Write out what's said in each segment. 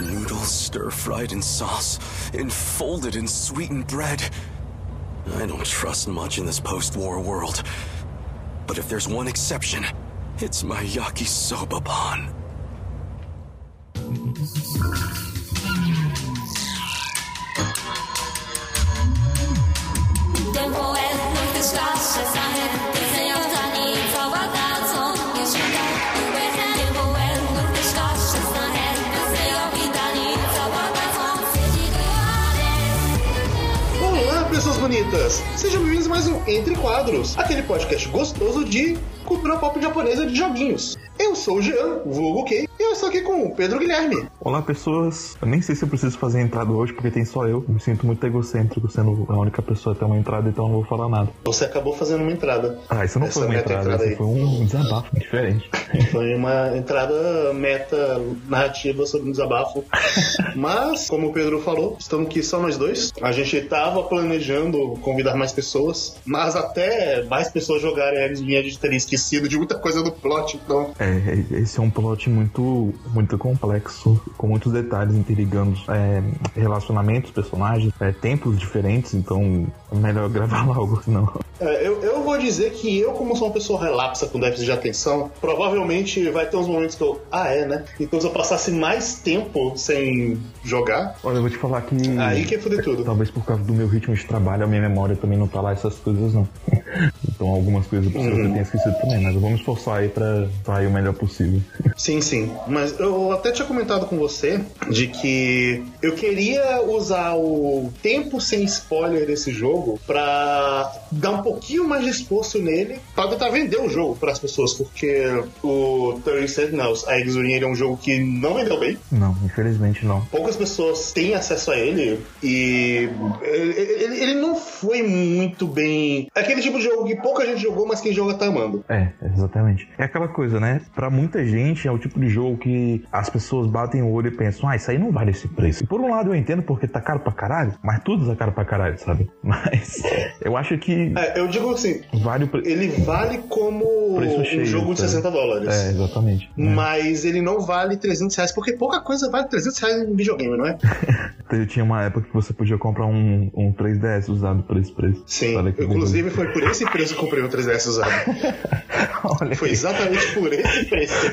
Noodles stir fried in sauce, enfolded in sweetened bread. I don't trust much in this post war world. But if there's one exception, it's my yakisoba pan. Sejam bem-vindos a mais um Entre Quadros, aquele podcast gostoso de cultura pop japonesa de joguinhos. Eu sou o Jean, vulgo Kei, eu estou aqui com o Pedro Guilherme. Olá, pessoas. Eu nem sei se eu preciso fazer entrada hoje, porque tem só eu. Me sinto muito egocêntrico sendo a única pessoa a ter uma entrada, então eu não vou falar nada. Você acabou fazendo uma entrada. Ah, isso não Essa foi uma entrada, entrada isso aí. foi um desabafo diferente. Foi uma entrada meta narrativa sobre um desabafo. Mas, como o Pedro falou, estamos aqui só nós dois. A gente tava planejando convidar mais pessoas, mas até mais pessoas jogarem X-Men a gente teria esquecido de muita coisa do plot, então É, esse é um plot muito, muito complexo, com muitos detalhes interligando é, relacionamentos, personagens, é, tempos diferentes, então é melhor gravar logo, senão. É, eu, eu vou dizer que eu, como sou uma pessoa relapsa com déficit de atenção, provavelmente vai ter uns momentos que eu. Ah, é, né? Então se eu passasse mais tempo sem jogar, Olha, eu vou te falar que. aí que é foder tudo. Talvez por causa do meu ritmo de trabalho, a minha memória também não tá lá essas coisas, não. Então algumas coisas eu Uhum. tenho esquecido também, mas vamos esforçar aí pra sair o melhor possível. Sim, sim. Mas eu até tinha comentado com você de que eu queria usar o tempo sem spoiler desse jogo pra dar um pouquinho mais esforço nele pra tentar vender o jogo pras pessoas, porque o 30 Sentinels, a Exurin, ele é um jogo que não vendeu bem. Não, infelizmente não. poucas pessoas têm acesso a ele e ele, ele- ele não foi muito bem. É aquele tipo de jogo que pouca gente jogou, mas quem joga tá amando. É, exatamente. É aquela coisa, né? Pra muita gente é o tipo de jogo que as pessoas batem o olho e pensam, ah, isso aí não vale esse preço. E por um lado eu entendo porque tá caro pra caralho, mas tudo tá caro pra caralho, sabe? Mas eu acho que É, eu digo assim, vale o preço. ele vale como Preço um cheio, jogo de tá? 60 dólares. É, exatamente. Mas ele não vale 300 reais, porque pouca coisa vale 300 reais em videogame, não é? Eu tinha uma época que você podia comprar um, um 3DS usado por esse preço. Sim, inclusive foi por esse preço que eu comprei o 3DS usado. Olha Foi exatamente por esse preço.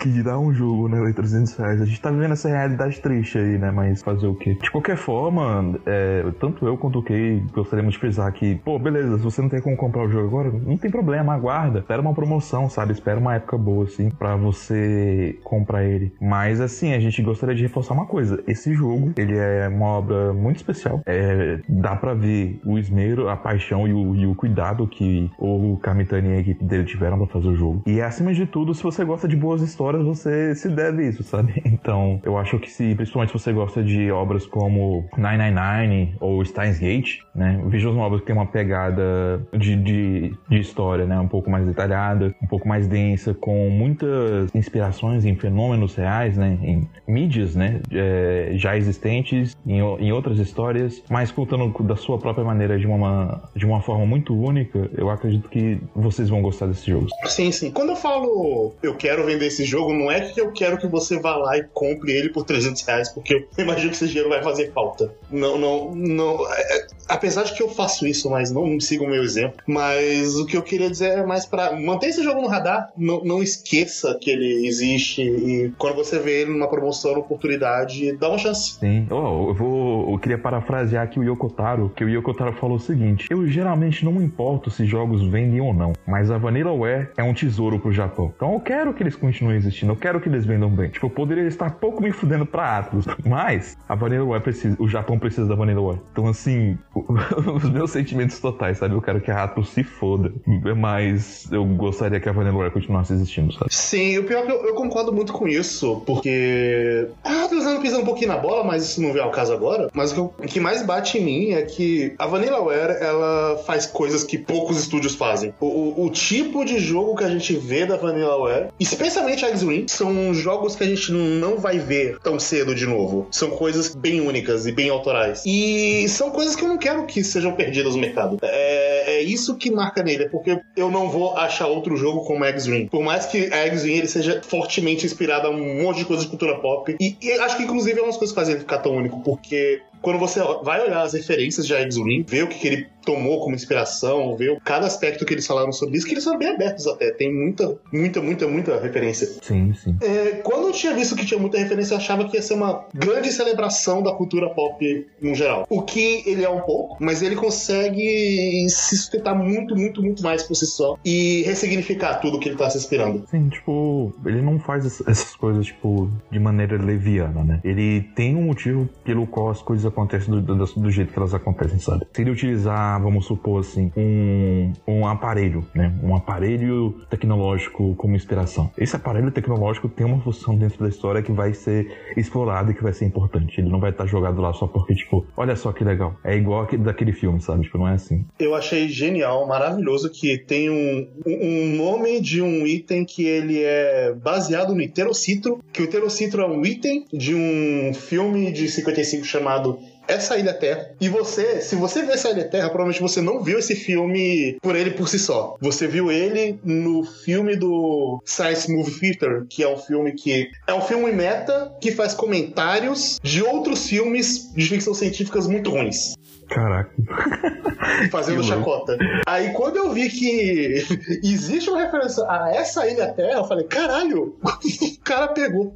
que dá um jogo, né? de 300 reais. A gente tá vivendo essa realidade triste aí, né? Mas fazer o quê? De qualquer forma, é, tanto eu quanto o Kay gostaríamos de frisar que, pô, beleza, se você não tem como comprar o jogo agora, não tem problema, aguarda. Espera uma promoção, sabe? Espera uma época boa, assim, pra você comprar ele. Mas, assim, a gente gostaria de reforçar uma coisa. Esse jogo, ele é uma obra muito especial. É, dá pra ver o esmero, a paixão e o, e o cuidado que o Kamitani e a equipe dele tiveram pra fazer o jogo. E, acima de tudo, se você gosta de boas histórias, você se deve isso, sabe? Então, eu acho que se, principalmente se você gosta de obras como 999 ou Steins Gate, né? Vejam as obras que tem uma pegada de, de, de história, né? Um pouco mais detalhada, um pouco mais densa, com muitas inspirações em fenômenos reais, né? Em mídias, né? É, já existentes, em, em outras histórias, mas contando da sua própria maneira, de uma, de uma forma muito única, eu acredito que vocês vão gostar desse jogo. Sim, sim. Quando eu falo eu quero vender esse jogo, não é que eu quero que você vá lá e compre ele por 300 reais, porque eu imagino que esse dinheiro vai fazer falta. Não, não, não. é- é- apesar de que eu faço isso, mas não sigam o meu exemplo. Mas o que eu queria dizer é mais pra manter esse jogo no radar, não, não esqueça que ele existe e quando você vê ele numa promoção, oportunidade, dá uma chance. Sim. Oh, eu vou. Eu queria parafrasear aqui o Yokotaro, que o Yokotaro falou o seguinte: Eu geralmente não me importo se jogos vendem ou não, mas a Vanillaware é um tesouro pro Japão. Então eu quero que eles continuem existindo, eu quero que eles vendam bem. Tipo, eu poderia estar pouco me fudendo pra Atlas, mas a Vanillaware precisa, o Japão precisa da Vanillaware. Então, assim, os meus sentimentos totais, sabe? Eu quero que a Atlas se foda, mas eu gostaria que a Vanillaware continuasse existindo, sabe? Sim, o pior é que eu, eu concordo muito com isso, porque. Ah, tô usando pisando um pouquinho na bola, mas isso não vem ao caso agora. Mas o que, eu- o que mais bate em mim é que a Vanillaware, ela faz coisas que poucos estúdios fazem. O, o- o tipo de jogo que a gente vê da Vanillaware, especialmente a X-Wing, são jogos que a gente não vai ver tão cedo de novo. São coisas bem únicas e bem autorais. E são coisas que eu não quero que sejam perdidas no mercado. É, é isso que marca nele, é porque eu não vou achar outro jogo como X-Ring. Por mais que X-Ring ele seja fortemente inspirado a um monte de coisa de cultura pop, e, e acho que inclusive é uma das coisas que fazem ele ficar tão único, porque quando você vai olhar as referências de X-Ring, ver o que, que ele tomou como inspiração, ver cada aspecto que eles falaram sobre isso, que eles são bem abertos até, tem muita, muita, muita, muita referência. Sim, sim. É, quando eu tinha visto que tinha muita referência, eu achava que ia ser uma grande celebração da cultura pop no geral. O que ele é um pouco, mas ele consegue se sustentar muito, muito, muito mais por si só e ressignificar tudo que ele tá se inspirando. Sim, tipo, ele não faz ess- essas coisas, tipo, de maneira leviana, né? Ele tem um motivo pelo qual as coisas acontecem do, do, do jeito que elas acontecem, sabe? Se ele utilizar, vamos supor assim, um, um aparelho, né? Um aparelho tecnológico como inspiração. Esse aparelho tecnológico tem uma função dentro da história que vai ser explorada e que vai ser importante. Ele não vai estar jogado lá só porque, tipo, olha só que legal. É igual aquele, daquele filme, sabe? Tipo, não é assim. Eu achei genial, maravilhoso que tem um, um nome de um item que ele é baseado no Iterocitro, que o Iterocitro é um item de um filme de 55 chamado essa Ilha Terra. E você, se você vê essa Ilha Terra, provavelmente você não viu esse filme por ele por si só. Você viu ele no filme do Science Movie Theater, que é um filme que é um filme meta que faz comentários de outros filmes de ficção científicas muito ruins Caraca. fazendo chacota. Aí quando eu vi que existe uma referência a essa ilha Terra, eu falei, caralho, o cara pegou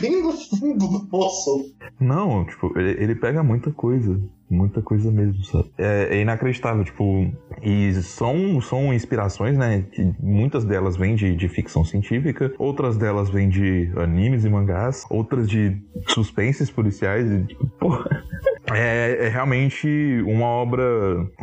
bem no fundo do poço. Não, tipo, ele, ele pega muita coisa. Muita coisa mesmo, sabe? É, é inacreditável, tipo. E são, são inspirações, né? que muitas delas vêm de, de ficção científica, outras delas vêm de animes e mangás, outras de suspenses policiais. E, tipo, porra. É, é realmente uma obra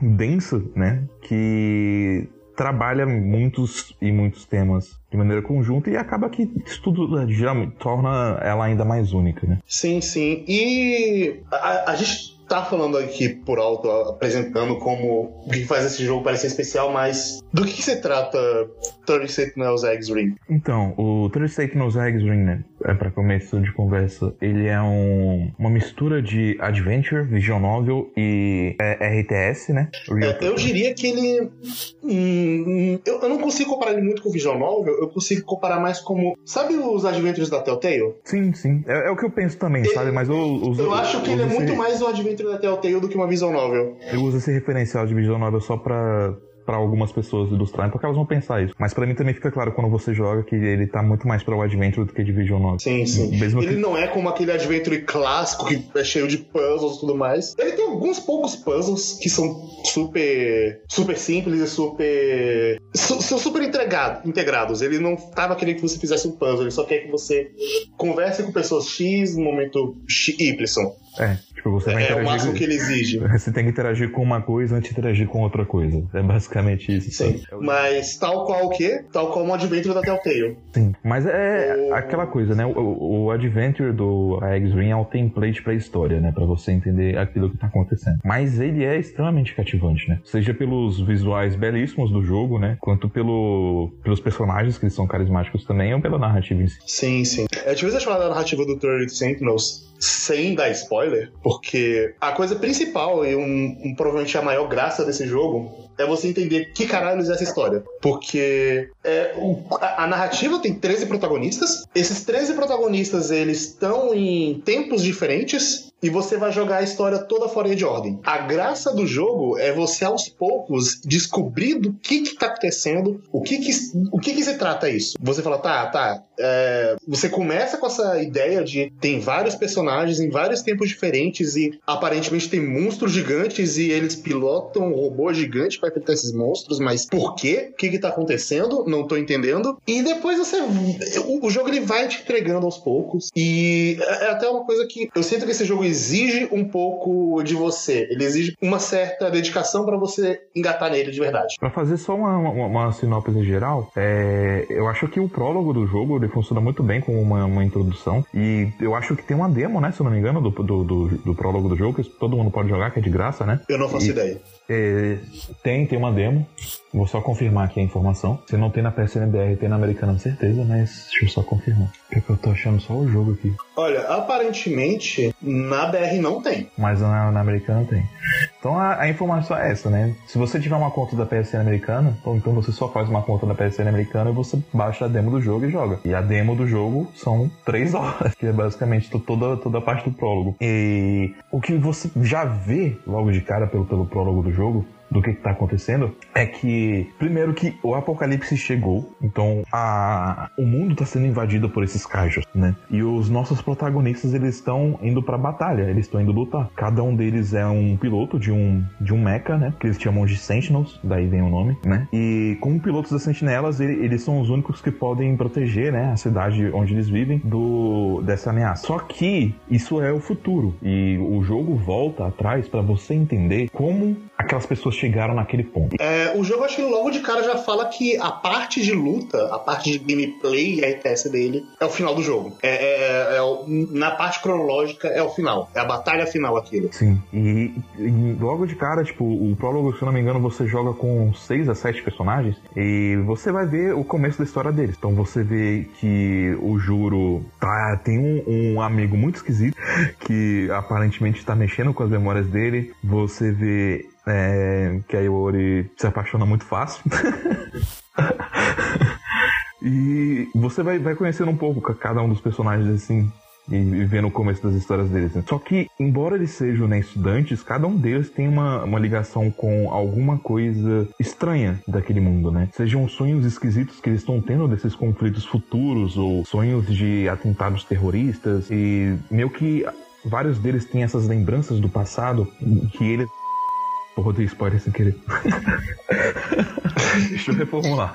densa, né? Que trabalha muitos e muitos temas de maneira conjunta e acaba que isso tudo né, geralmente torna ela ainda mais única, né? Sim, sim. E a, a gente tá falando aqui por alto, apresentando como o que faz esse jogo parecer especial, mas do que, que se trata 30 Sentinels X-Ring? Então, o 30 Sentinels X-Ring, né? É pra começo de conversa, ele é um, uma mistura de Adventure, Visual Novel e é, RTS, né? Real É, eu diria que ele. hum, eu, eu não consigo comparar ele muito com Visual Novel, eu consigo comparar mais como. Sabe os Adventures da Telltale? Sim, sim. É, é o que eu penso também, sabe? Mas eu uso. Eu acho que ele é muito esse- mais um Adventure da Telltale do que uma Visual Novel. Eu uso esse referencial de Visual Novel só pra. Pra algumas pessoas ilustrarem, porque elas vão pensar isso. Mas pra mim também fica claro quando você joga que ele tá muito mais pra o Adventure do que Visual Novel. Sim, sim. Mesmo ele que- não é como aquele Adventure clássico que é cheio de puzzles e tudo mais. Ele tem alguns poucos puzzles que são super super simples e super su- são super entregado, integrados. Ele não tava querendo que você fizesse um puzzle, ele só quer que você converse com pessoas X no momento X, Y. É, tipo, você vai É, é o interagir. máximo que ele exige. Você tem que interagir com uma coisa antes de interagir com outra coisa. É basicamente isso. Sim. sabe? Mas tal qual o quê? Tal qual um Adventure da Telltale. Sim, mas é O- aquela coisa, né? O, o Adventure do X-Ring é o template pra história, né? Pra você entender aquilo que tá acontecendo. Mas ele é extremamente cativante, né? Seja pelos visuais belíssimos do jogo, né? Quanto pelo, pelos personagens, que eles são carismáticos também, ou pela narrativa em si. Sim, sim. É difícil falar da narrativa do 30 Sentinels sem dar spoiler, porque a coisa principal e um, um- provavelmente a maior graça desse jogo é você entender que caralhos é essa história. Porque é, o- a, a narrativa tem 13 protagonistas. Esses 13 protagonistas, eles estão em tempos diferentes e você vai jogar a história toda fora de ordem. A graça do jogo é você aos poucos descobrir do que que tá acontecendo, o que que, o que, que se trata isso. Você fala, tá, tá, é, você começa com essa ideia de tem vários personagens em vários tempos diferentes e aparentemente tem monstros gigantes e eles pilotam um robô gigante para enfrentar esses monstros, mas por quê? O que que tá acontecendo? Não tô entendendo. E depois você o, o jogo ele vai te entregando aos poucos e é é até uma coisa que eu sinto que esse jogo exige um pouco de você. Ele exige uma certa dedicação para você engatar nele de verdade. Pra fazer só uma, uma, uma sinopse geral, é, eu acho que o prólogo do jogo ele funciona muito bem como uma, uma introdução. E eu acho que tem uma demo, né? Se eu não me engano, do, do, do, do prólogo do jogo, que todo mundo pode jogar, que é de graça, né? Eu não faço E- ideia. É, tem, tem uma demo. Vou só confirmar aqui a informação. Se não tem na PSNBR, tem na Americana, certeza, mas deixa eu só confirmar. Porque eu tô achando só o jogo aqui. Olha, aparentemente na BR não tem. Mas na, na Americana tem. Então a, a informação é essa, né? Se você tiver uma conta da PSN americana, ou então você só faz uma conta da PSN americana e você baixa a demo do jogo e joga. E a demo do jogo são três horas, que é basicamente to- toda, toda a parte do prólogo. E o que você já vê logo de cara pelo, pelo prólogo do jogo do que está acontecendo é que primeiro que o apocalipse chegou, então a, o mundo está sendo invadido por esses cajos, né? E os nossos protagonistas eles estão indo para batalha, eles estão indo lutar. Cada um deles é um piloto de um de um mecha, né? Que eles chamam de Sentinels, daí vem o nome, né? E como pilotos das Sentinelas, ele- eles são os únicos que podem proteger, né, a cidade onde eles vivem do dessa ameaça. Só que isso é o futuro e o jogo volta atrás para você entender como aquelas pessoas chegaram naquele ponto. É, o jogo, acho que logo de cara já fala que a parte de luta, a parte de gameplay e a RTS dele é o final do jogo. É, é- é o- na parte cronológica é o final. É a batalha final aquilo. Sim. E, e logo de cara, tipo, o prólogo, se eu não me engano, você joga com seis a sete personagens e você vai ver o começo da história deles. Então você vê que o Juro tá, tem um, um amigo muito esquisito que aparentemente está mexendo com as memórias dele. Você vê é, que a Iori se apaixona muito fácil. E você vai, vai conhecendo um pouco ca- cada um dos personagens assim. E vendo o começo das histórias deles. né? Só que, embora eles sejam né, estudantes, cada um deles tem uma, uma ligação com alguma coisa estranha daquele mundo, né? Sejam sonhos esquisitos que eles estão tendo desses conflitos futuros, ou sonhos de atentados terroristas, e meio que vários deles têm essas lembranças do passado que eles. Eu dei spoiler sem querer. Deixa eu reformular.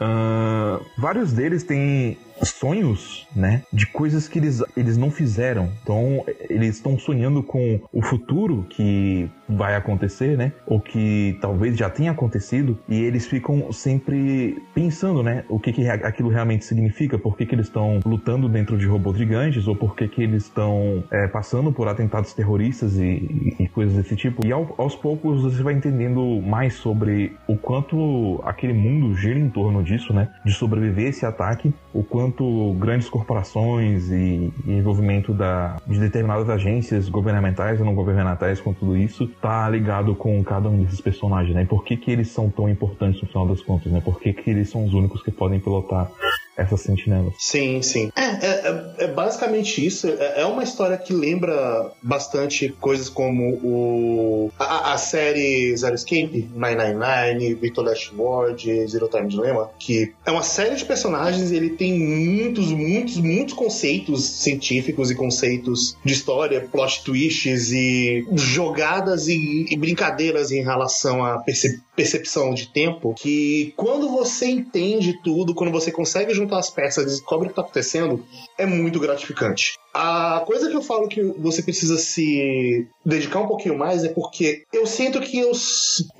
Ah, vários deles têm sonhos, né? De coisas que eles, eles não fizeram. Então, eles estão sonhando com o futuro que vai acontecer, né? Ou que talvez já tenha acontecido. E eles ficam sempre pensando, né? O que, que aquilo realmente significa. Por que, que eles estão lutando dentro de robôs gigantes. Ou por que, que eles estão é, passando por atentados terroristas e, e- e coisas desse tipo. E ao- aos poucos você vai entendendo mais sobre o quanto aquele mundo gira em torno disso, né? De sobreviver a esse ataque, o quanto grandes corporações e, e envolvimento da, de determinadas agências governamentais e não governamentais com tudo isso tá ligado com cada um desses personagens, né? Por que que eles são tão importantes no final das contas, né? Por que que eles são os únicos que podem pilotar essas sentinelas? Sim, sim. É- é- é basicamente isso. É, é uma história que lembra bastante coisas como o a, a série Zero Escape, 999, Victor Last Ward, Zero Time Dilemma, que é uma série de personagens e ele tem muitos, muitos, muitos conceitos científicos e conceitos de história, plot twists e jogadas e, e brincadeiras em relação à perce- percepção de tempo que quando você entende tudo, quando você consegue juntar as peças e descobre o que está acontecendo, é muito gratificante. A coisa que eu falo que você precisa se dedicar um pouquinho mais é porque eu sinto que eu,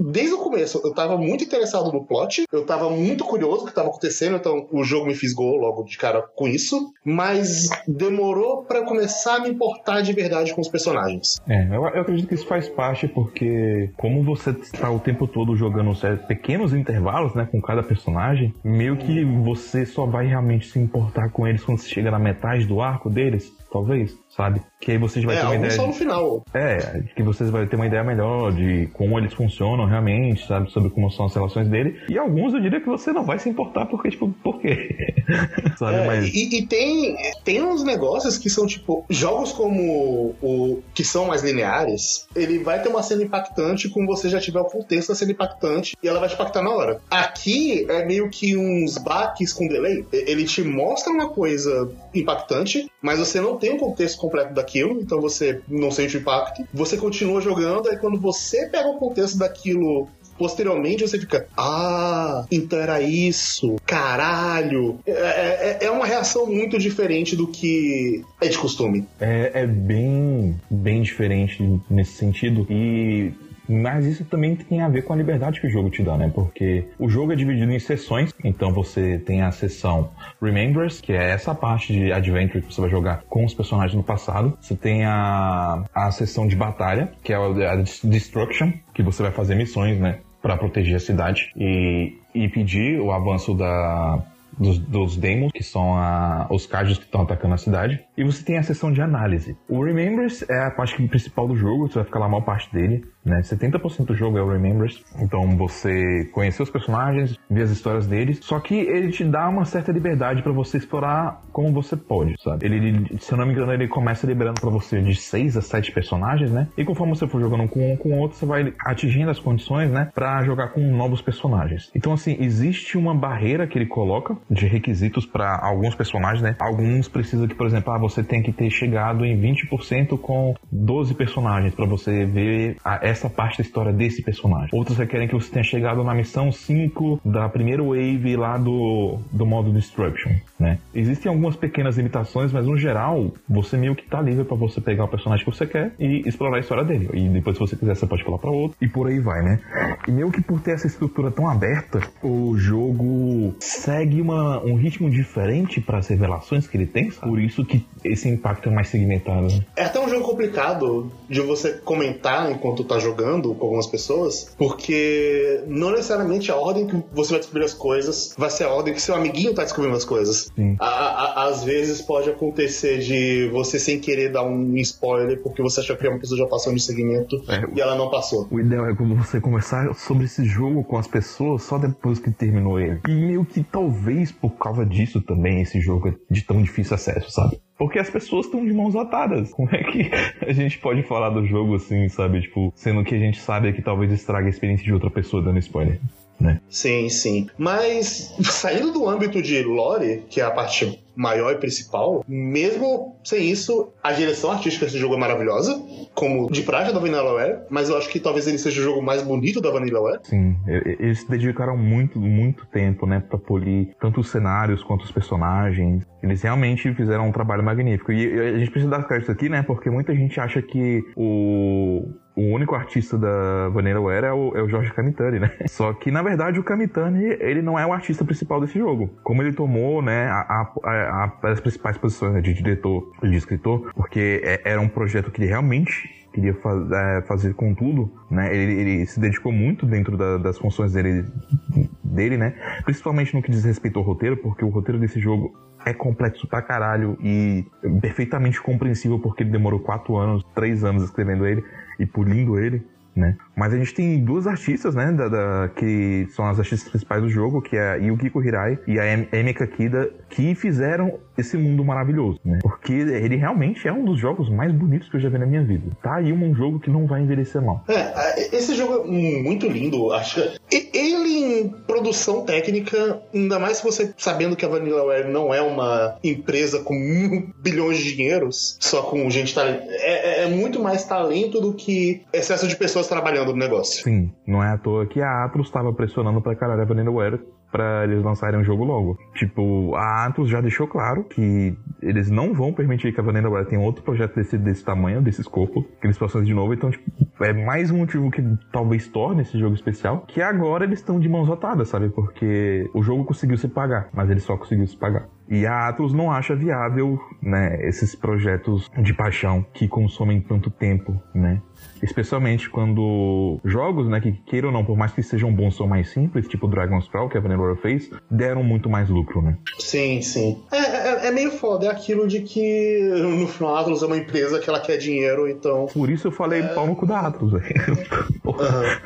desde o começo, eu tava muito interessado no plot, eu tava muito curioso do que tava acontecendo, então o jogo me fisgou logo de cara com isso, mas demorou eu começar a me importar de verdade com os personagens. É, eu, eu acredito que isso faz parte porque, como você está o tempo todo jogando pequenos intervalos, né, com cada personagem, meio que você só vai realmente se importar com eles quando você chega na metade do arco deles, talvez, sabe? Que aí você vai é, ter uma ideia. só de- no final. É, que vocês vão ter uma ideia melhor de como eles funcionam realmente, sabe? Sobre como são as relações dele. E alguns eu diria que você não vai se importar porque, tipo, por quê? sabe? É, Mas. e, e tem, tem uns negócios que são tipo jogos como o que são mais lineares, ele vai ter uma cena impactante quando você já tiver o contexto da cena impactante e ela vai te impactar na hora. Aqui é meio que uns baques com delay. Ele te mostra uma coisa impactante, mas você não tem o contexto completo daquilo, então você não sente o impacto. Você continua jogando, aí quando você pega o contexto daquilo posteriormente você fica, ah, então era isso, caralho. É, é- é uma reação muito diferente do que é de costume. É, é bem, bem diferente nesse sentido. E. Mas isso também tem a ver com a liberdade que o jogo te dá, né? Porque o jogo é dividido em sessões. Então você tem a sessão Remembers, que é essa parte de adventure que você vai jogar com os personagens no passado. Você tem a, a sessão de batalha, que é a Destruction, que você vai fazer missões, né? Pra proteger a cidade e, e pedir o avanço da, dos, dos Demons, que são a- os cajos que estão atacando a cidade. E você tem a seção de análise. O Remembers é a parte principal do jogo, você vai ficar lá a maior parte dele, né? 70% do jogo é o Remembers, então você conhecer os personagens, ver as histórias deles, só que ele te dá uma certa liberdade para você explorar como você pode, sabe? Ele, se eu não me engano, ele começa liberando para você de 6 a 7 personagens, né? E conforme você for jogando com um com outro, você vai atingindo as condições, né, para jogar com novos personagens. Então assim, existe uma barreira que ele coloca de requisitos para alguns personagens, né? Alguns precisa que, por exemplo, ah, você tem que ter chegado em 20% com 12 personagens para você ver a, essa parte da história desse personagem. Outros requerem que você tenha chegado na missão 5 da primeira wave lá do, do modo Destruction, né? Existem algumas pequenas limitações, mas no geral, você meio que tá livre para você pegar o personagem que você quer e explorar a história dele. E depois, se você quiser, você pode pular para outro e por aí vai, né? E meio que por ter essa estrutura tão aberta, o jogo segue uma, um ritmo diferente para as revelações que ele tem, sabe? Por isso que esse impacto é mais segmentado. Né? É até um jogo complicado de você comentar enquanto tá jogando com algumas pessoas, porque não necessariamente a ordem que você vai descobrir as coisas vai ser a ordem que seu amiguinho tá descobrindo as coisas. A- a- às vezes pode acontecer de você sem querer dar um spoiler porque você achou que uma pessoa já passou no segmento É. e ela não passou. O ideal é quando você conversar sobre esse jogo com as pessoas só depois que terminou ele. E meio que talvez por causa disso também esse jogo é de tão difícil acesso, sabe? Porque as pessoas estão de mãos atadas. Como é que a gente pode falar do jogo assim, sabe? Tipo, sendo que a gente sabe que talvez estrague a experiência de outra pessoa dando spoiler, né? Sim, sim. Mas saindo do âmbito de lore, que é a parte maior e principal, mesmo sem isso, a direção artística desse jogo é maravilhosa, como de praxe da Vanillaware, mas eu acho que talvez ele seja o jogo mais bonito da Vanillaware. Sim, eles se dedicaram muito, muito tempo, né, pra polir tanto os cenários quanto os personagens. Eles realmente fizeram um trabalho magnífico. E e a gente precisa dar crédito aqui, né, porque muita gente acha que o, o único artista da Vanillaware é o, é o Jorge Kamitani, né? Só que, na verdade, o Kamitani, ele não é o artista principal desse jogo. Como ele tomou, né, a, a- a- as principais posições né, de diretor e de escritor, porque é- era um projeto que ele realmente queria fa- é, fazer com tudo, né? Ele, ele se dedicou muito dentro da- das funções dele, dele, né? Principalmente no que diz respeito ao roteiro, porque o roteiro desse jogo é complexo pra caralho e perfeitamente compreensível porque ele demorou quatro anos, três anos escrevendo ele e polindo ele. Né? Mas a gente tem duas artistas, né, da, da- que são as artistas principais do jogo, que é a Yukiko Hirai e a Em- Emika Kida, que fizeram esse mundo maravilhoso, né? Porque ele realmente é um dos jogos mais bonitos que eu já vi na minha vida. Tá aí um jogo que não vai envelhecer mal. É, esse jogo é muito lindo. Acho ele em produção técnica, ainda mais se você sabendo que a Vanillaware não é uma empresa com mil bilhões de dinheiros, só com gente. É, é- é muito mais talento do que excesso de pessoas trabalhando no negócio. Sim, não é à toa que a Atlus estava pressionando pra caralho a Vanillaware pra eles lançarem o jogo logo. Tipo, a Atlus já deixou claro que eles não vão permitir que a Vanillaware tenha outro projeto desse, desse tamanho, desse escopo, que eles possam de novo. Então, tipo, é mais um motivo que talvez torne esse jogo especial, que agora eles estão de mãos atadas, sabe? Porque o jogo conseguiu se pagar, mas ele só conseguiu se pagar. E a Atlus não acha viável, né, esses projetos de paixão que consomem tanto tempo, né? Especialmente quando jogos, né, que queiram ou não, por mais que sejam bons, são mais simples, tipo Dragon's Crawl, que a Vanillaware fez, deram muito mais lucro, né? Sim, sim. É, é- é meio foda, é aquilo de que no final a Atlus é uma empresa que ela quer dinheiro, então Por isso eu falei pau no cu da Atlus, velho. Porra.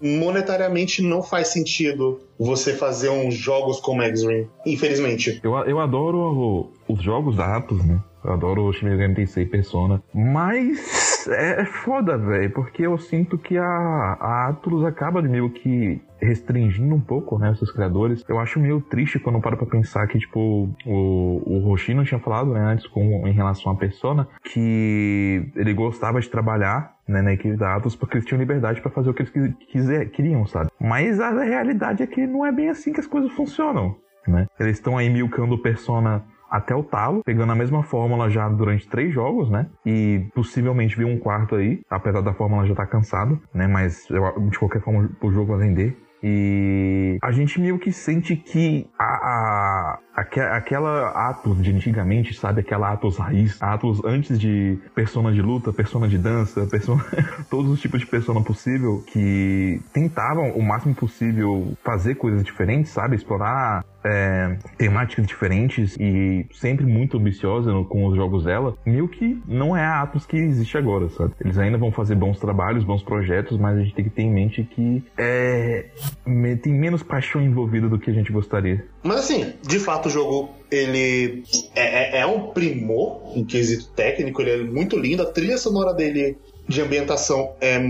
monetariamente não faz sentido você fazer uns jogos como X-Ring, infelizmente. Eu, eu adoro os jogos da Atlus, né? Eu adoro o Shin Megami Tensei Persona. Mas é, é foda, velho, porque eu sinto que a, a Atlus acaba meio que restringindo um pouco, né, seus criadores. Eu acho meio triste quando eu paro pra pensar que, tipo, o, o Hoshino tinha falado, né, antes com, em relação à Persona, que ele gostava de trabalhar né, na equipe da Atlus porque eles tinham liberdade pra fazer o que eles quis- quiser, queriam, sabe? Mas a realidade é que não é bem assim que as coisas funcionam, né? Eles estão aí milcando Persona até o talo, pegando a mesma fórmula já durante três jogos, né? E possivelmente vir um quarto aí, apesar da fórmula já estar cansado, né? Mas eu- de qualquer forma o jogo vai vender. E a gente meio que sente que a, a- aque- aquela Atos de antigamente, sabe? Aquela Atos raiz, Atos antes de persona de luta, persona de dança, persona, todos os tipos de persona possível que tentavam o máximo possível fazer coisas diferentes, sabe? Explorar é, temáticas diferentes e sempre muito ambiciosa com os jogos dela, meio que não é a Atos que existe agora, sabe? Eles ainda vão fazer bons trabalhos, bons projetos, mas a gente tem que ter em mente que é, tem menos paixão envolvida do que a gente gostaria. Mas assim, de fato o jogo ele é, é- é um primor em quesito técnico, ele é muito lindo, a trilha sonora dele de ambientação é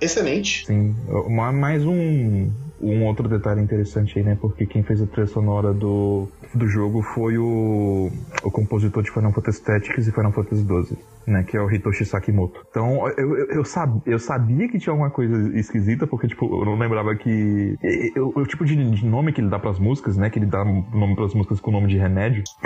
excelente. Sim, ma- mais um, um outro detalhe interessante aí, né? Porque quem fez a trilha sonora do, do jogo foi o, o compositor de Final Fantasy Tactics e Final Fantasy XII, né? Que é o Hitoshi Sakimoto. Então, eu, eu, eu, sab, eu sabia que tinha alguma coisa esquisita, porque, tipo, eu não lembrava que... eu- O tipo de, de nome que ele dá pras músicas, né? Que ele dá nome pras músicas com o nome de remédio.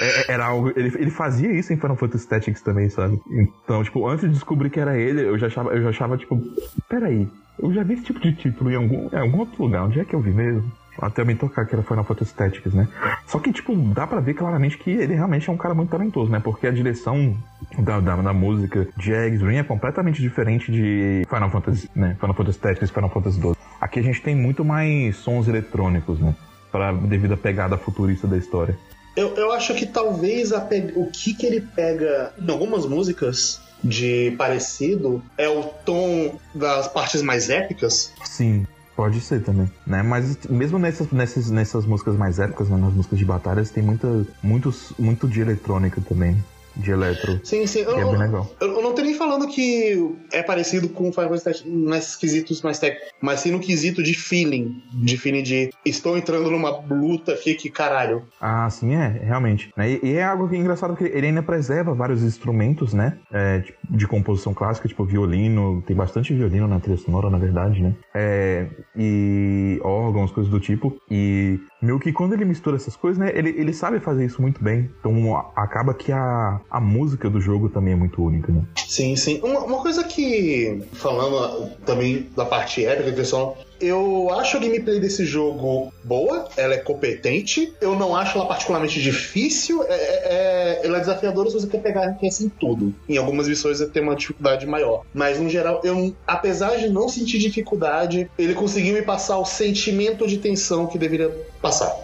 É- era algo. Ele, ele fazia isso em Final Fantasy Tactics também, sabe? Então, tipo, antes de descobrir que era ele, eu já achava, eu já achava tipo, peraí, eu já vi esse tipo de título em algum, em algum outro lugar, onde é que eu vi mesmo? Até me tocar que era Final Fantasy Tactics, né? Só que, tipo, dá pra ver claramente que ele realmente é um cara muito talentoso, né? Porque a direção da, da, da música de Eggs Ring é completamente diferente de Final Fantasy, né? Final Fantasy Tactics Final Fantasy XII. Aqui a gente tem muito mais sons eletrônicos, né? Pra, devido à pegada futurista da história. Eu, eu acho que talvez pe- o que, que ele pega em algumas músicas de parecido é o tom das partes mais épicas. Sim, pode ser também, né? Mas mesmo nessas, nessas, nessas músicas mais épicas, né? nas músicas de batalhas, tem muita, muitos, muito de eletrônica também, de eletro, Sim, sim. que Eu, é bem legal. eu, eu não tô nem falando que é parecido com Final Fantasy nesses quesitos mais técnicos, mas sim no quesito de feeling. De feeling de estou entrando numa luta aqui que caralho. Ah, sim, é, realmente. né? E, e é algo que é engraçado que ele ainda preserva vários instrumentos, né? É, tipo, de composição clássica, tipo violino, tem bastante violino na trilha sonora, na verdade, né? É, e órgãos, coisas do tipo. E meio que quando ele mistura essas coisas, né? Ele, ele sabe fazer isso muito bem. Então acaba que a, a música do jogo também é muito única, né? Sim, sim. Uma, uma coisa que, falando também da parte épica, pessoal, eu acho a gameplay desse jogo boa, ela é competente, eu não acho ela particularmente difícil, é, é- é- ela é desafiadora se você quer pegar RTS em tudo. Em algumas missões tem uma dificuldade maior. Mas, no geral, eu, apesar de não sentir dificuldade, ele conseguiu me passar o sentimento de tensão que deveria passar.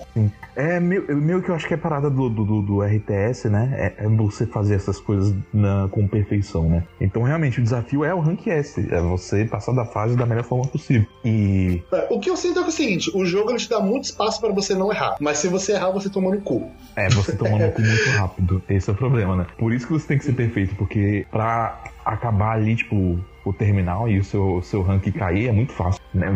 É meio, meio que eu acho que é parada do, do, do- do RTS, né? É, é você fazer essas coisas na- com perfeição, né? Então, realmente, o desafio é o Rank S. É você passar da fase da melhor forma possível. E É, O que eu sinto é, o seguinte: o jogo ele te dá muito espaço para você não errar. Mas se você errar, você toma no cu. é você tomando o cu muito rápido. Esse é o problema, né? Por isso que você tem que ser perfeito, porque pra acabar ali, tipo, o terminal e o seu, seu rank cair é muito fácil, né?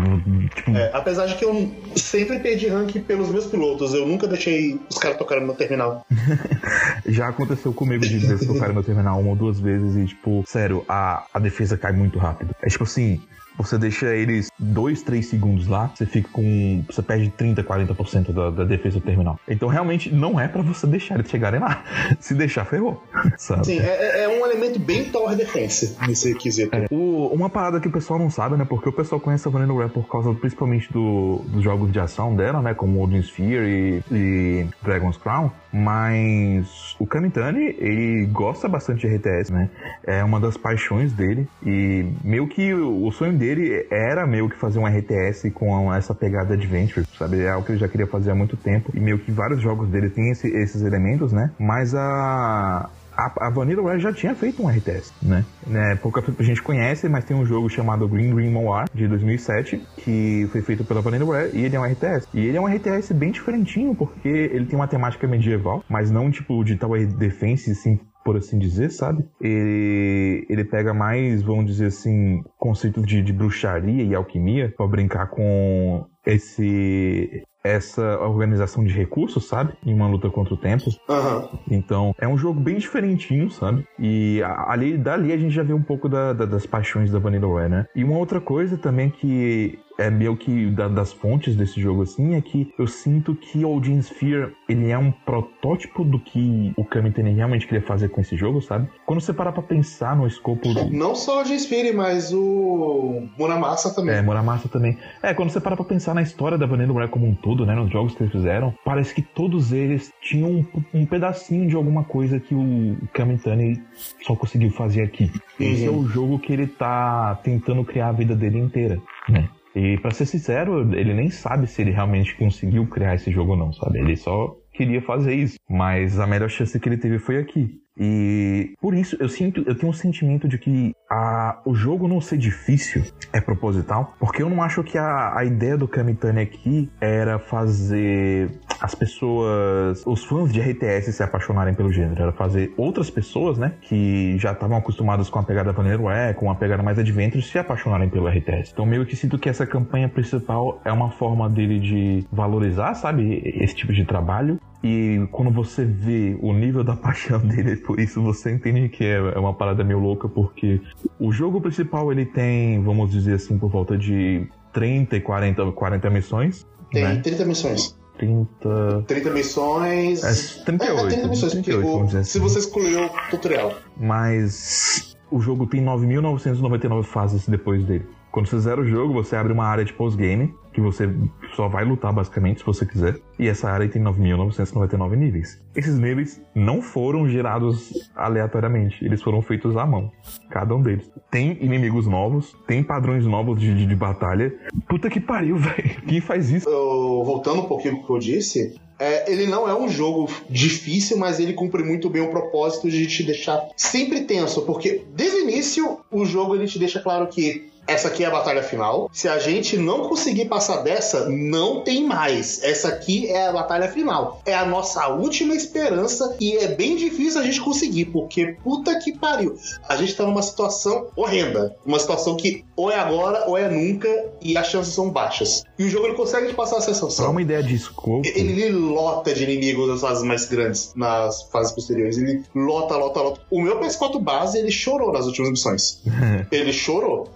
Tipo, É, apesar de que eu sempre perdi rank pelos meus pilotos, eu nunca deixei os caras tocarem no meu terminal. Já aconteceu comigo de vezes que eu caí no terminal uma ou duas vezes e, tipo, sério, a, a defesa cai muito rápido. É tipo assim, você deixa eles dois, três segundos lá, você fica com. Você perde 30, 40% da, da defesa do terminal. Então realmente não é pra você deixar eles chegarem lá. Se deixar, ferrou. Sabe? Sim, é, é um elemento bem tower defense nesse quesito. É, o- uma parada que o pessoal não sabe, né? Porque o pessoal conhece a Vanillaware por causa principalmente do, dos jogos de ação dela, né? Como Odin Sphere e, e Dragon's Crown. Mas o Kamitani, ele gosta bastante de RTS, né? É uma das paixões dele. E meio que o sonho dele era meio que fazer um RTS com essa pegada adventure, sabe? É algo que ele já queria fazer há muito tempo. E meio que vários jogos dele têm esse- esses elementos, né? Mas a, a, a Vanillaware já tinha feito um RTS, né? né? Pouca gente conhece, mas tem um jogo chamado Green Green Moir, de 2007, que foi feito pela Vanillaware, e ele é um RTS. E ele é um RTS bem diferentinho, porque ele tem uma temática medieval, mas não tipo de Tower Defense, assim, por assim dizer, sabe? Ele, ele pega mais, vamos dizer assim, conceitos de, de bruxaria e alquimia para brincar com esse essa organização de recursos, sabe? Em uma luta contra o tempo. Aham. Então, é um jogo bem diferentinho, sabe? E ali, dali a gente já vê um pouco da- da- das paixões da Vanillaware, né? E uma outra coisa também que é meio que da- das fontes desse jogo, assim, é que eu sinto que Odin Sphere, ele é um protótipo do que o Kamitani realmente queria fazer com esse jogo, sabe? Quando você parar pra pensar no escopo do... Não só o G-Spire, mas o Muramasa também. É, Muramasa também. É, quando você para pra pensar na história da Vanillaware como um todo, né, nos jogos que eles fizeram, parece que todos eles tinham um, um pedacinho de alguma coisa que o Kamitani só conseguiu fazer aqui. Esse é o jogo que ele tá tentando criar a vida dele inteira, né? E pra ser sincero, ele nem sabe se ele realmente conseguiu criar esse jogo ou não, sabe? Ele só queria fazer isso. Mas a melhor chance que ele teve foi aqui. E por isso eu sinto, eu tenho um sentimento de que a, o jogo não ser difícil é proposital, porque eu não acho que a, a ideia do Kamitani aqui era fazer as pessoas, os fãs de RTS se apaixonarem pelo gênero, era fazer outras pessoas, né, que já estavam acostumadas com a pegada Vanillaware, com a pegada mais adventure, se apaixonarem pelo RTS. Então meio que sinto que essa campanha principal é uma forma dele de valorizar, sabe, esse tipo de trabalho e quando você vê o nível da paixão dele por isso, você entende que é é uma parada meio louca, porque o jogo principal ele tem, vamos dizer assim, por volta de 30 e 40, 40 missões. Tem né? 30 missões. 30. 30 missões. É, 38, É, é 30 missões, porque 38, o- vamos dizer se assim. você escolheu o tutorial. Mas o jogo tem 9.999 fases depois dele. Quando você zera o jogo, você abre uma área de post-game, que você só vai lutar basicamente se você quiser. E essa área tem 9.999 níveis. Esses níveis não foram gerados aleatoriamente, eles foram feitos à mão. Cada um deles. Tem inimigos novos, tem padrões novos de, de, de batalha. Puta que pariu, velho. Quem faz isso? Eu- voltando um pouquinho pro que eu disse, é, ele não é um jogo difícil, mas ele cumpre muito bem o propósito de te deixar sempre tenso, porque desde o início o jogo ele te deixa claro que essa aqui é a batalha final. Se a gente não conseguir passar dessa, não tem mais. Essa aqui é a batalha final. É a nossa última esperança e é bem difícil a gente conseguir, porque puta que pariu. A gente tá numa situação horrenda. Uma situação que ou é agora ou é nunca e as chances são baixas. E o jogo ele consegue te passar essa sensação. uma ideia de escopo. Ele lota de inimigos nas fases mais grandes, nas fases posteriores. Ele lota, lota, lota. O meu PS4 base, ele chorou nas últimas missões. ele chorou.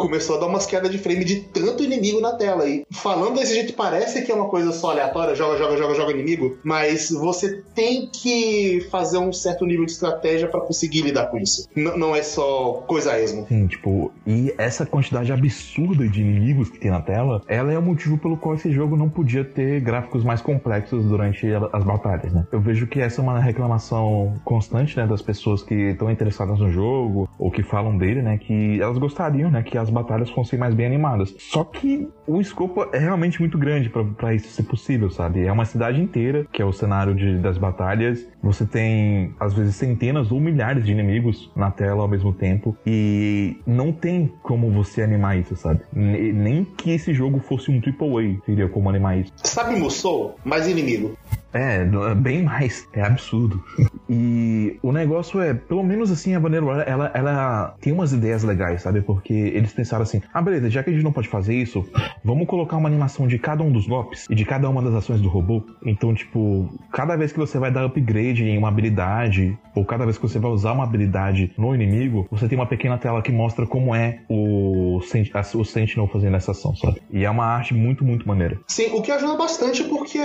Começou a dar umas quedas de frame de tanto inimigo na tela. E falando desse jeito, parece que é uma coisa só aleatória, joga, joga, joga, joga inimigo, mas você tem que fazer um certo nível de estratégia pra conseguir lidar com isso. N- não é só coisa esmo. Sim, tipo, e essa quantidade absurda de inimigos que tem na tela, ela é o motivo pelo qual esse jogo não podia ter gráficos mais complexos durante as batalhas, né? Eu vejo que essa é uma reclamação constante, né, das pessoas que estão interessadas no jogo ou que falam dele, né, que elas gostariam, né, que as batalhas fossem mais bem animadas. Só que o escopo é realmente muito grande pra isso ser possível, sabe? É uma cidade inteira que é o cenário de- das batalhas. Você tem às vezes centenas ou milhares de inimigos na tela ao mesmo tempo e não tem como você animar isso, sabe? Ne- Nem que esse jogo fosse um AAA teria como animar isso. Sabe Musou? Mais inimigo. É, bem mais. É absurdo. E o negócio é, pelo menos assim, a Vanilla ela, ela tem umas ideias legais, sabe? Porque eles pensaram assim, ah, beleza, já que a gente não pode fazer isso, vamos colocar uma animação de cada um dos golpes e de cada uma das ações do robô. Então, tipo, cada vez que você vai dar upgrade em uma habilidade, ou cada vez que você vai usar uma habilidade no inimigo, você tem uma pequena tela que mostra como é o, Sent- o Sentinel fazendo essa ação, sabe? E é uma arte muito, muito maneira. Sim, o que ajuda bastante porque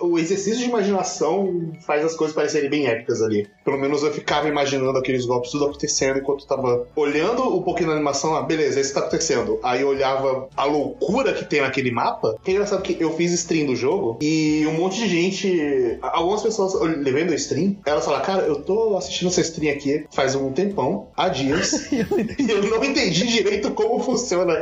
o exercício de imaginação faz as coisas parecerem bem épicas ali. Pelo menos eu ficava imaginando aqueles golpes tudo acontecendo enquanto eu tava olhando um pouquinho da animação. Ah, beleza, isso tá acontecendo. Aí eu olhava a loucura que tem naquele mapa. Que é engraçado que eu fiz stream do jogo e um monte de gente. Algumas pessoas levando a stream, elas falaram, cara, eu tô assistindo essa stream aqui faz um tempão, há dias, e eu não entendi direito como funciona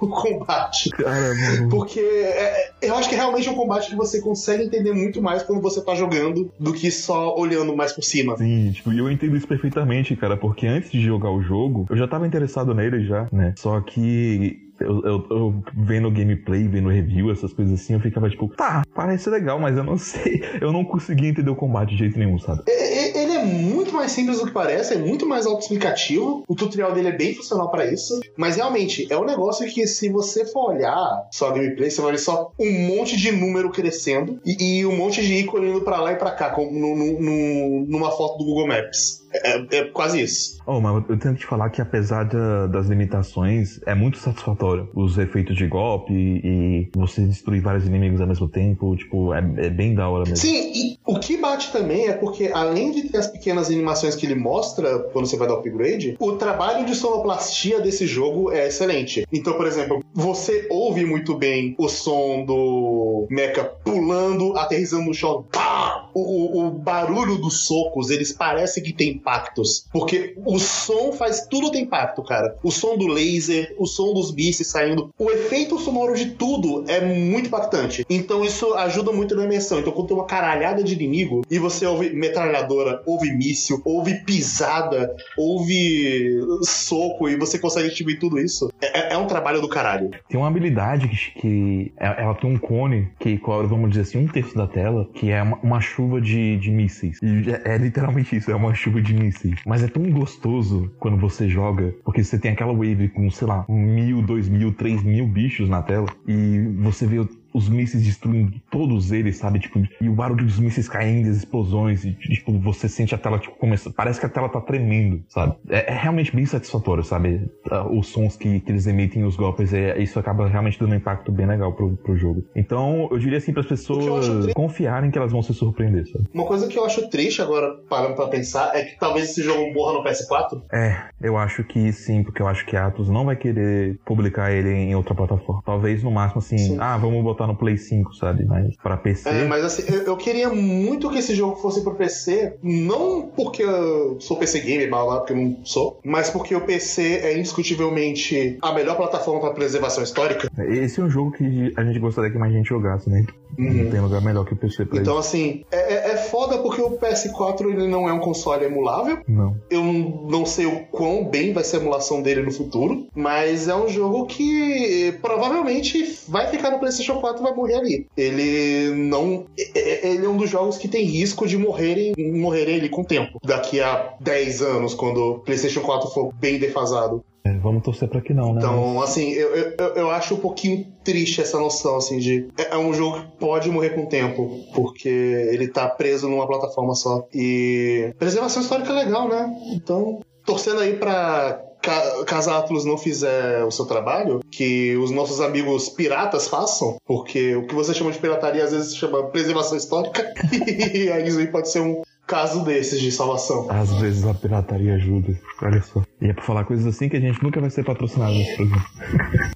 o combate. Cara, mano. Porque é- eu acho que é realmente um combate que você consegue entender muito mais quando você tá jogando do que só olhando mais por cima. Sim, tipo, eu entendo isso perfeitamente, cara, porque antes de jogar o jogo, eu já tava interessado nele já, né? Só que eu, eu- eu vendo gameplay, vendo review, essas coisas assim, eu ficava tipo, tá, parece legal, mas eu não sei. Eu não conseguia entender o combate de jeito nenhum, sabe? É- é- Ele é muito mais simples do que parece, é muito mais autoexplicativo. O tutorial dele é bem funcional pra isso. Mas realmente, é um negócio que se você for olhar só gameplay, você vai ver só um monte de número crescendo e, e um monte de ícone indo pra lá e pra cá, como no- no- no- numa foto do Google Maps. É, é quase isso. Oh, mas eu tenho que te falar que apesar da- das limitações, é muito satisfatório. Os efeitos de golpe e, e você destruir vários inimigos ao mesmo tempo, tipo, é, é bem da hora mesmo. Sim, e o que bate também é porque, além de ter as pequenas animações que ele mostra quando você vai dar upgrade, o trabalho de sonoplastia desse jogo é excelente. Então, por exemplo, você ouve muito bem o som do Mecha pulando, aterrissando no chão, pá, o, o- barulho dos socos, eles parecem que tem impactos. Porque o som faz tudo tem impacto, cara. O som do laser, o som dos mísseis saindo, o efeito sonoro de tudo é muito impactante. Então isso ajuda muito na imersão. Então quando tem uma caralhada de inimigo e você ouve metralhadora, ouve míssil, ouve pisada, ouve soco e você consegue distinguir tudo isso, é, é um trabalho do caralho. Tem uma habilidade que, que é- ela tem um cone que cobre, vamos dizer assim, um terço da tela, que é uma, uma chuva de, de mísseis. E é, é literalmente isso, é uma chuva de mísseis. Mas é tão gostoso quando você joga, porque você tem aquela wave com, sei lá, mil, dois mil, três mil bichos na tela, e você vê os mísseis destruindo todos eles, sabe? Tipo, e o barulho dos mísseis caindo, as explosões, e tipo, você sente a tela, tipo, começa. Parece que a tela tá tremendo, sabe? É, é realmente bem satisfatório, sabe? Ah, Os sons que, que eles emitem os golpes, é, isso acaba realmente dando um impacto bem legal pro, pro jogo. Então, eu diria assim para as pessoas confiarem que elas vão se surpreender, sabe? Uma coisa que eu acho triste agora, parando pra pensar, é que talvez esse jogo morra no PS4. É, eu acho que sim, porque eu acho que a Atos não vai querer publicar ele em outra plataforma. Talvez no máximo assim, Sim. ah, vamos botar no Play 5, sabe? Mas pra PC. É, mas assim, eu, eu queria muito que esse jogo fosse pro PC, não porque eu sou PC gamer, blá, blá, porque eu não sou, mas porque o PC é indiscutivelmente a melhor plataforma para preservação histórica. Esse é um jogo que a gente gostaria que mais gente jogasse, né? Uhum. Não tem lugar melhor que o PC pra Então, isso. assim, é, é- é foda porque o PS4 ele não é um console emulável. Não. Eu não sei o quão bem vai ser a emulação dele no futuro, mas é um jogo que provavelmente vai ficar no PlayStation 4 e vai morrer ali. Ele não. Ele é um dos jogos que tem risco de morrerem, morrerem ali com o tempo. Daqui a 10 anos, quando o PlayStation 4 for bem defasado. É, vamos torcer pra que não, né? Então, assim, eu, eu, eu- acho um pouquinho triste essa noção, assim, de. É é um jogo que pode morrer com o tempo, porque ele tá preso numa plataforma só. E. Preservação histórica é legal, né? Então, torcendo aí pra. ca- Caso a Atlus não fizer o seu trabalho, que os nossos amigos piratas façam, porque o que você chama de pirataria às vezes se chama preservação histórica, e aí isso aí pode ser um caso desses de salvação. Às vezes a pirataria ajuda. Olha só. E é pra falar coisas assim que a gente nunca vai ser patrocinado nesse programa.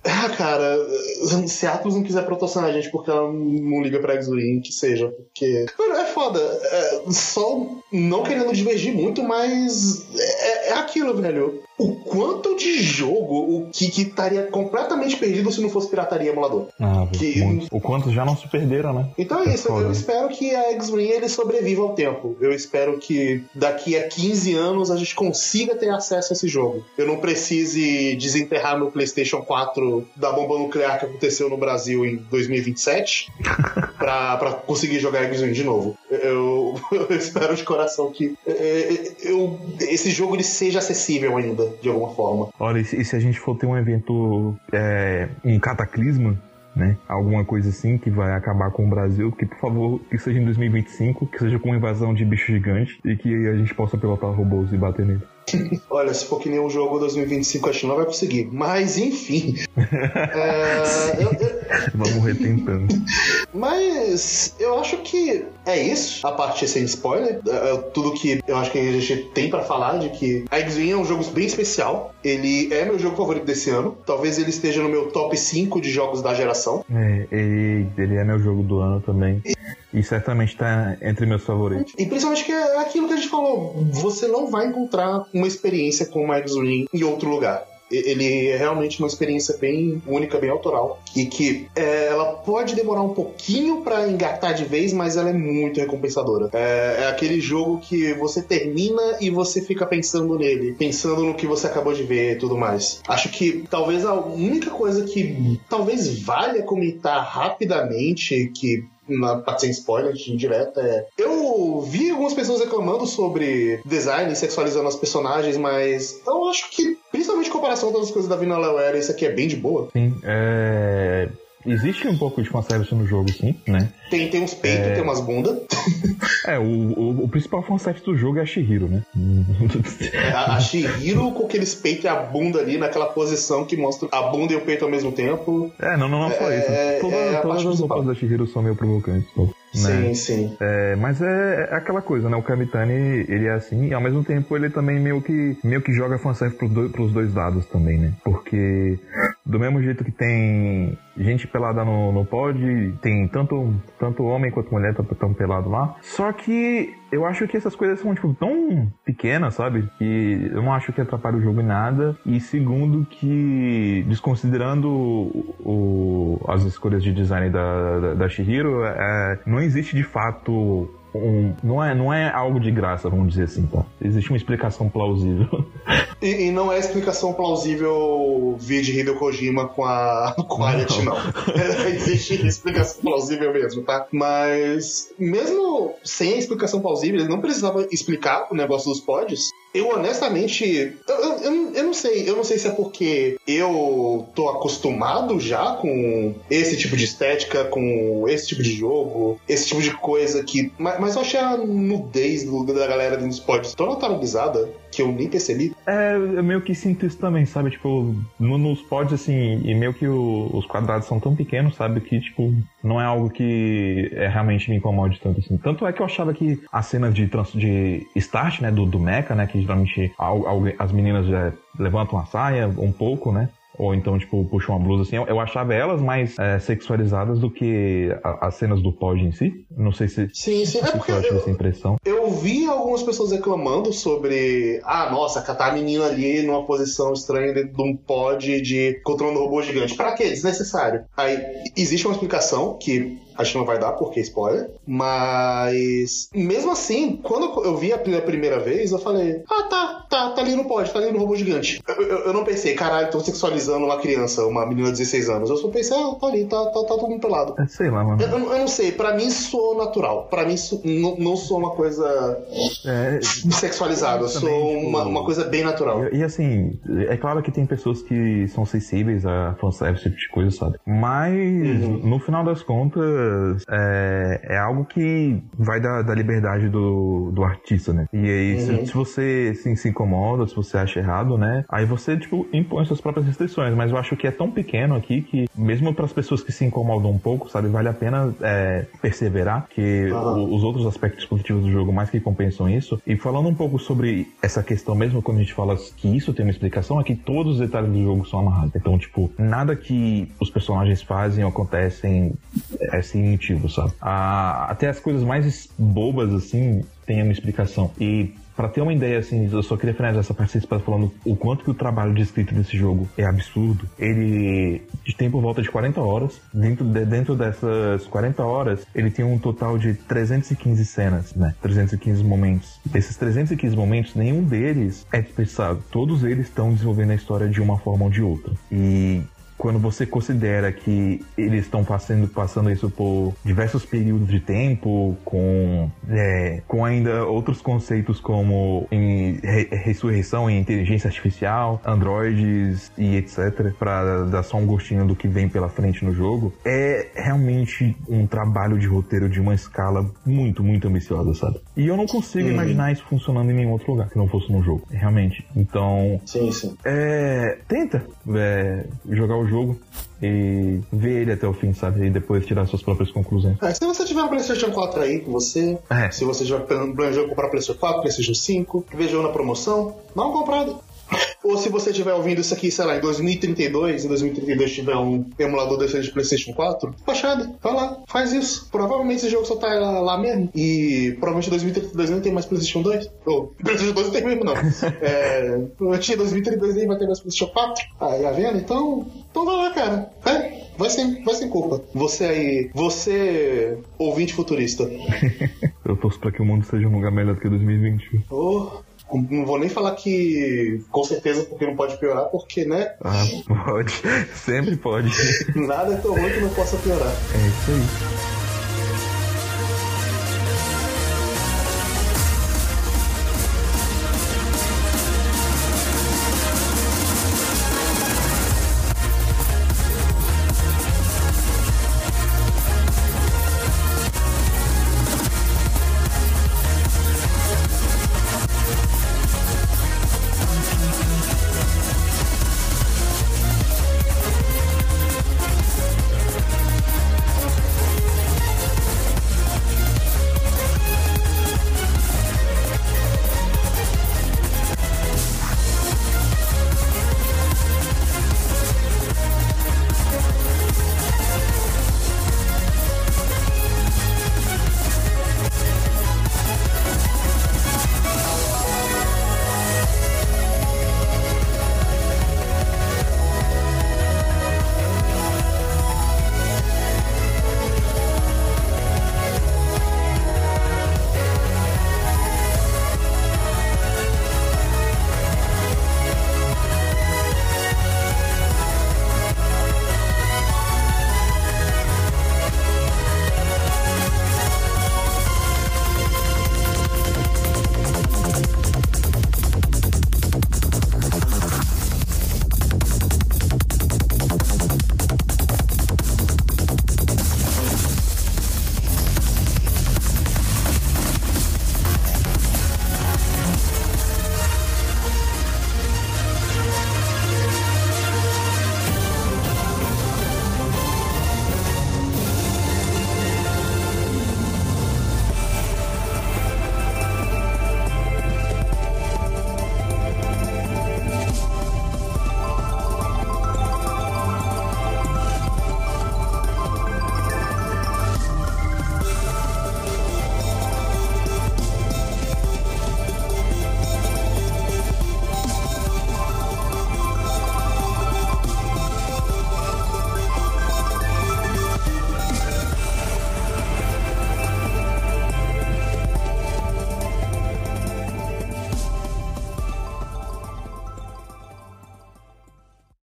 Ah, cara, se a Atlus não quiser patrocinar a gente porque ela não liga pra X-Wing, que seja, porque. Mano, é foda. É, só não querendo divergir muito, mas é, é aquilo, velho. O quanto de jogo o que que estaria completamente perdido se não fosse pirataria emulador. Ah, Que- muito. O quanto já não se perderam, né? Então é É isso, eu espero que a X-Wing ele sobreviva ao tempo. Eu espero que daqui a 15 anos a gente consiga ter acesso a esse jogo. Eu não precise desenterrar meu PlayStation 4 da bomba nuclear que aconteceu no Brasil em 2027 pra, pra conseguir jogar X-Wing de novo. Eu, espero de coração que é, é, eu, esse jogo ele seja acessível ainda, de alguma forma. Olha, e se, e se a gente for ter um evento, é, um cataclisma, né? Alguma coisa assim que vai acabar com o Brasil, que por favor, que seja em 2025, que seja com invasão de bicho gigante e que a gente possa pilotar robôs e bater nele. Olha, se for que nem um jogo 2025, a gente não vai conseguir. Mas, enfim. É, eu- eu- Vamos morrer tentando. Mas eu acho que é isso. A parte sem spoiler. É, é tudo que eu acho que a gente tem pra falar de que a X-Wing é um jogo bem especial. Ele é meu jogo favorito desse ano. Talvez ele esteja no meu top 5 de jogos da geração. É, ele, ele é meu jogo do ano também. E certamente tá entre meus favoritos. E principalmente que é aquilo que a gente falou. Você não vai encontrar uma experiência com uma X-Wing em outro lugar. Ele é realmente uma experiência bem única, bem autoral. E que é, ela pode demorar um pouquinho pra engatar de vez, mas ela é muito recompensadora. É, é aquele jogo que você termina e você fica pensando nele, pensando no que você acabou de ver e tudo mais. Acho que talvez a única coisa que talvez valha comentar rapidamente, que na parte sem spoiler, indireta, é. Eu vi algumas pessoas reclamando sobre design sexualizando as personagens, mas eu acho que, comparação a todas as coisas da Vina Era, isso aqui é bem de boa. Sim, é... Existe um pouco de fanservice no jogo, sim, né? Tem, tem uns peitos, tem umas bundas. É, o, o, o principal fanservice do jogo é a Shihiro, né? A, a Shihiro com aqueles peitos e a bunda ali naquela posição que mostra a bunda e o peito ao mesmo tempo. É, não, não, não só É, isso. Toda- é todas as roupas da Shihiro são meio provocantes. pô, Sim, né? sim. É, mas é, é aquela coisa, né? O Kamitani, ele é assim, e ao mesmo tempo ele também meio que, meio que joga fanservice pros dois, pros dois lados também, né? Porque do mesmo jeito que tem gente pelada no, no pod, tem tanto, tanto homem quanto mulher tão, tão pelado lá. Só que eu acho que essas coisas são, tipo, tão pequenas, sabe? Que eu não acho que atrapalha o jogo em nada. E segundo que, desconsiderando o, o- as escolhas de design da, da, da Shihiro, é, não existe de fato um- não, é, não é algo de graça, vamos dizer assim, tá? Existe uma explicação plausível. E, e não é explicação plausível vir de Hideo Kojima com a, com a Ariat, não. Existe explicação plausível mesmo, tá? Mas, mesmo sem a explicação plausível, ele não precisava explicar o negócio dos pods. Eu honestamente. Eu, eu, eu- não sei. Eu não sei se é porque eu tô acostumado já com esse tipo de estética, com esse tipo de jogo, esse tipo de coisa que. Mas, mas eu achei a nudez do- da galera dos pods tão naturalizada que eu nem percebi. É, eu meio que sinto isso também, sabe? Tipo, no- nos pods, assim, e meio que o- os quadrados são tão pequenos, sabe? Que, tipo, não é algo que é, realmente me incomode tanto, assim. Tanto é que eu achava que as cenas de, trans, de start, né, do, do mecha, né, que geralmente al- al- as meninas já levantam a saia um pouco, né? Ou então, tipo, puxam uma blusa assim. Eu, eu achava elas mais é, sexualizadas do que a- as cenas do pod em si. Não sei se, Sim, sim. É porque acha eu, essa impressão. eu vi algumas pessoas reclamando sobre. Ah, nossa, catar a menina ali numa posição estranha dentro de um pod de controlando robô gigante. Pra quê? Desnecessário. Aí, existe uma explicação que acho que não vai dar, porque é spoiler. Mas. Mesmo assim, quando eu vi a primeira vez, eu falei: Ah, tá, tá, ali no pod, tá ali no robô gigante. Eu, eu- eu não pensei, caralho, tô sexualizando uma criança, uma menina de 16 anos. Eu só pensei, ah, tá ali, tá, tá, tá todo mundo pelado. É, sei lá, mano. Eu, eu- não sei, pra mim soa natural. Pra mim so- não, não soa uma coisa É, sexualizada, soa Também, tipo, uma, uma coisa bem natural. E, e, assim, é claro que tem pessoas que são sensíveis a fanservice, esse tipo de coisa, sabe? Mas, Uhum. no final das contas, é, é algo que vai da, da liberdade do, do artista, né? E aí, se- Uhum. se, você assim, se incomoda, se você acha errado, né? Aí você, tipo, impõe suas próprias restrições. Mas eu acho que é tão pequeno aqui que, mesmo para as pessoas que se incomodam um pouco, sabe? Vale a pena é, perseverar, que o- os outros aspectos positivos do jogo mais que compensam isso. E falando um pouco sobre essa questão, mesmo quando a gente fala que isso tem uma explicação, é que todos os detalhes do jogo são amarrados. Então, tipo, nada que os personagens fazem ou acontecem é sem motivo, sabe? Ah, até as coisas mais bobas, assim, têm uma explicação. E Pra ter uma ideia, assim, eu só queria finalizar essa participação falando o quanto que o trabalho de escrita desse jogo é absurdo. Ele tem por volta de 40 horas. Dentro, de- dentro dessas 40 horas, ele tem um total de 315 cenas, né? 315 momentos. Desses 315 momentos, nenhum deles é desperdiçado. Todos eles estão desenvolvendo a história de uma forma ou de outra. E quando você considera que eles estão passando, passando isso por diversos períodos de tempo, com, é, com ainda outros conceitos como em re- ressurreição em inteligência artificial, androides e etc, para dar só um gostinho do que vem pela frente no jogo, é realmente um trabalho de roteiro de uma escala muito, muito ambiciosa, sabe? E eu não consigo imaginar isso funcionando em nenhum outro lugar que não fosse no jogo, realmente. Então, Sim, sim. é, tenta é, jogar o jogo e ver ele até o fim, sabe? E depois tirar suas próprias conclusões. É, se você tiver um PlayStation 4 aí com você, É. se você tiver planejando comprar PlayStation 4, PlayStation 5, vê jogo na promoção, dá uma comprada. Ou se você estiver ouvindo isso aqui, sei lá, em 2032, em 2032 tiver um emulador desse de PlayStation 4, baixada, vai lá, faz isso. Provavelmente esse jogo só tá lá, lá mesmo. E provavelmente em 2032 nem tem mais PlayStation 2. Ou PlayStation 2 não tem mesmo, não. é, provavelmente em 2032 nem vai ter mais PlayStation 4. Ah, tá vendo? Então, então vai lá, cara. Vai. Vai sem, vai sem culpa. Você aí, você, ouvinte futurista. Eu torço pra que o mundo seja um lugar melhor do que 2020. Oh, não vou nem falar que com certeza porque não pode piorar, porque, né? Ah, pode. Sempre pode. Nada é tão ruim que não possa piorar. É isso aí.